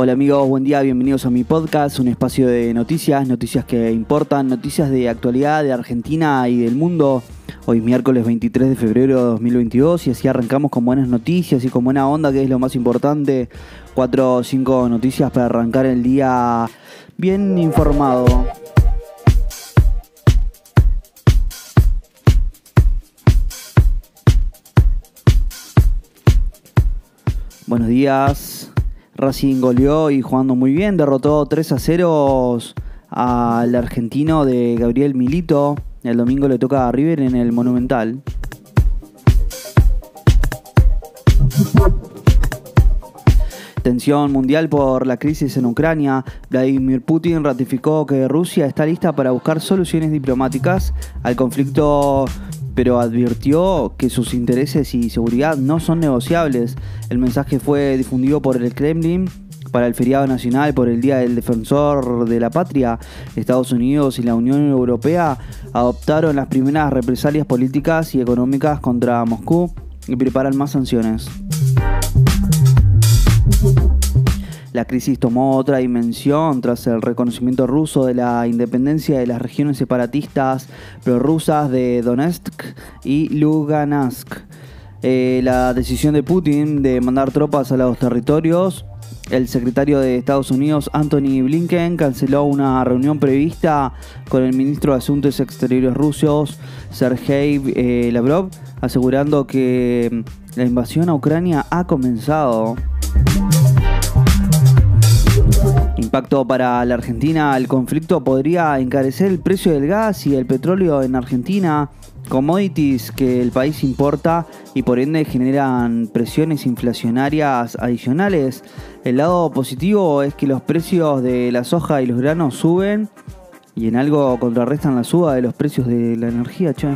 Hola amigos, buen día, bienvenidos a mi podcast, un espacio de noticias, noticias que importan, noticias de actualidad de Argentina y del mundo. Hoy es miércoles 23 de febrero de 2022 y así arrancamos con buenas noticias y con buena onda, que es lo más importante. Cuatro o cinco noticias para arrancar el día bien informado. Buenos días. Racing goleó y jugando muy bien, derrotó 3 a 0 al argentino de Gabriel Milito. El domingo le toca a River en el Monumental. Tensión mundial por la crisis en Ucrania. Vladimir Putin ratificó que Rusia está lista para buscar soluciones diplomáticas al conflicto pero advirtió que sus intereses y seguridad no son negociables. El mensaje fue difundido por el Kremlin para el feriado nacional por el Día del Defensor de la Patria, Estados Unidos y la Unión Europea adoptaron las primeras represalias políticas y económicas contra Moscú y preparan más sanciones. La crisis tomó otra dimensión tras el reconocimiento ruso de la independencia de las regiones separatistas prorrusas de Donetsk y Lugansk. Eh, la decisión de Putin de mandar tropas a los territorios el secretario de Estados Unidos, Anthony Blinken, canceló una reunión prevista con el ministro de Asuntos Exteriores rusos, Sergei eh, Lavrov, asegurando que la invasión a Ucrania ha comenzado. Impacto para la Argentina, el conflicto podría encarecer el precio del gas y el petróleo en Argentina, commodities que el país importa y por ende generan presiones inflacionarias adicionales. El lado positivo es que los precios de la soja y los granos suben y en algo contrarrestan la suba de los precios de la energía, che.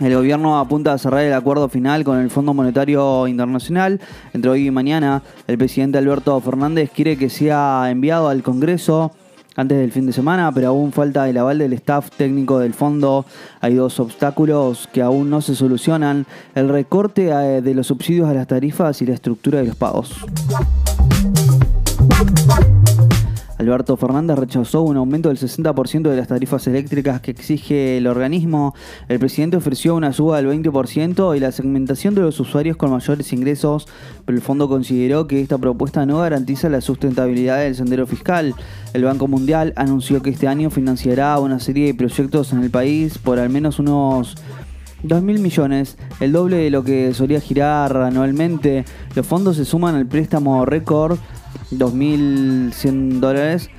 El gobierno apunta a cerrar el acuerdo final con el Fondo Monetario Internacional. Entre hoy y mañana, el presidente Alberto Fernández quiere que sea enviado al Congreso antes del fin de semana, pero aún falta el aval del staff técnico del fondo. Hay dos obstáculos que aún no se solucionan. El recorte eh, de los subsidios a las tarifas y la estructura de los pagos. Alberto Fernández rechazó un aumento del 60% de las tarifas eléctricas que exige el organismo. El presidente ofreció una suba del 20% y la segmentación de los usuarios con mayores ingresos, pero el fondo consideró que esta propuesta no garantiza la sustentabilidad del sendero fiscal. El Banco Mundial anunció que este año financiará una serie de proyectos en el país por al menos unos 2.000 millones, el doble de lo que solía girar anualmente. Los fondos se suman al préstamo récord 2.100 dólares,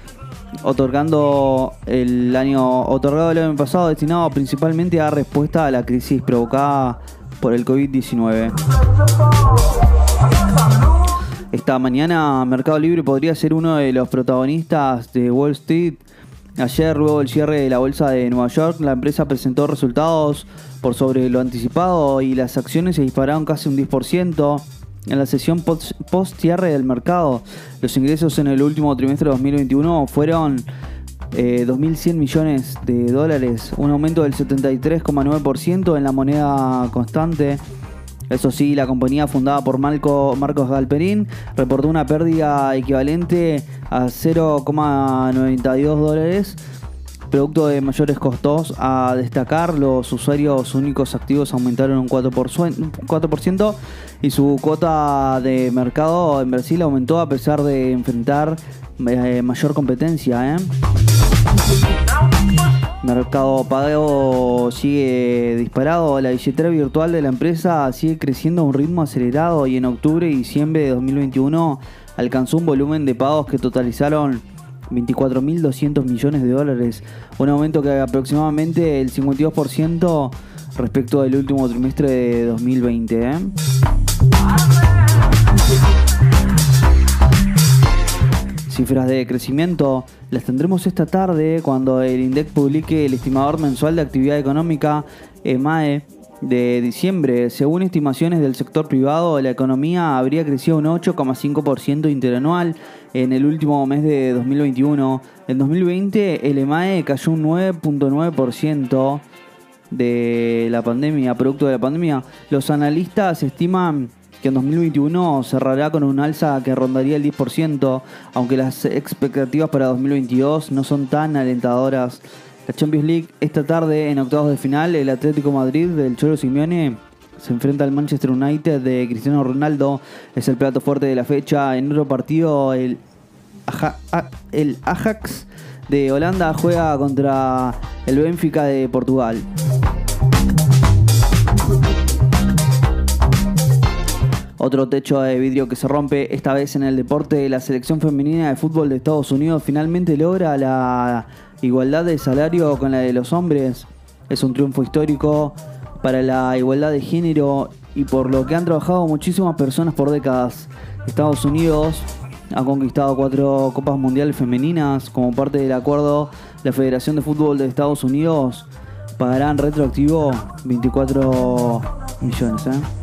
otorgando el año otorgado el año pasado destinado principalmente a respuesta a la crisis provocada por el COVID-19. Esta mañana Mercado Libre podría ser uno de los protagonistas de Wall Street. Ayer, luego del cierre de la bolsa de Nueva York, la empresa presentó resultados por sobre lo anticipado y las acciones se dispararon casi un 10%. En la sesión post-cierre del mercado, los ingresos en el último trimestre de 2021 fueron 2.100 eh, millones de dólares, un aumento del 73,9% en la moneda constante. Eso sí, la compañía fundada por Marco, Marcos Galperín reportó una pérdida equivalente a 0,92 dólares Producto de mayores costos, a destacar, los usuarios únicos activos aumentaron un 4%, y su cuota de mercado en Brasil aumentó a pesar de enfrentar eh, mayor competencia. ¿eh? Mercado Pago sigue disparado. La billetera virtual de la empresa sigue creciendo a un ritmo acelerado y en octubre y diciembre de 2021 alcanzó un volumen de pagos que totalizaron 24.200 millones de dólares, un aumento que aproximadamente el 52% respecto del último trimestre de 2020. ¿eh? Cifras de crecimiento las tendremos esta tarde cuando el INDEC publique el estimador mensual de actividad económica EMAE de diciembre. Según estimaciones del sector privado, la economía habría crecido un 8,5% interanual en el último mes de 2021. En 2020 el EMAE cayó un 9.9% de la pandemia, producto de la pandemia. Los analistas estiman que en 2021 cerrará con un alza que rondaría el 10%, aunque las expectativas para 2022 no son tan alentadoras. La Champions League esta tarde en octavos de final, el Atlético Madrid del Cholo Simeone se enfrenta al Manchester United de Cristiano Ronaldo, es el plato fuerte de la fecha. En otro partido, el, el Ajax de Holanda juega contra el Benfica de Portugal. Otro techo de vidrio que se rompe, esta vez en el deporte, la selección femenina de fútbol de Estados Unidos finalmente logra la igualdad de salario con la de los hombres. Es un triunfo histórico para la igualdad de género y por lo que han trabajado muchísimas personas por décadas. Estados Unidos ha conquistado cuatro Copas Mundiales Femeninas como parte del acuerdo. La Federación de Fútbol de Estados Unidos pagará en retroactivo 24 millones. ¿eh?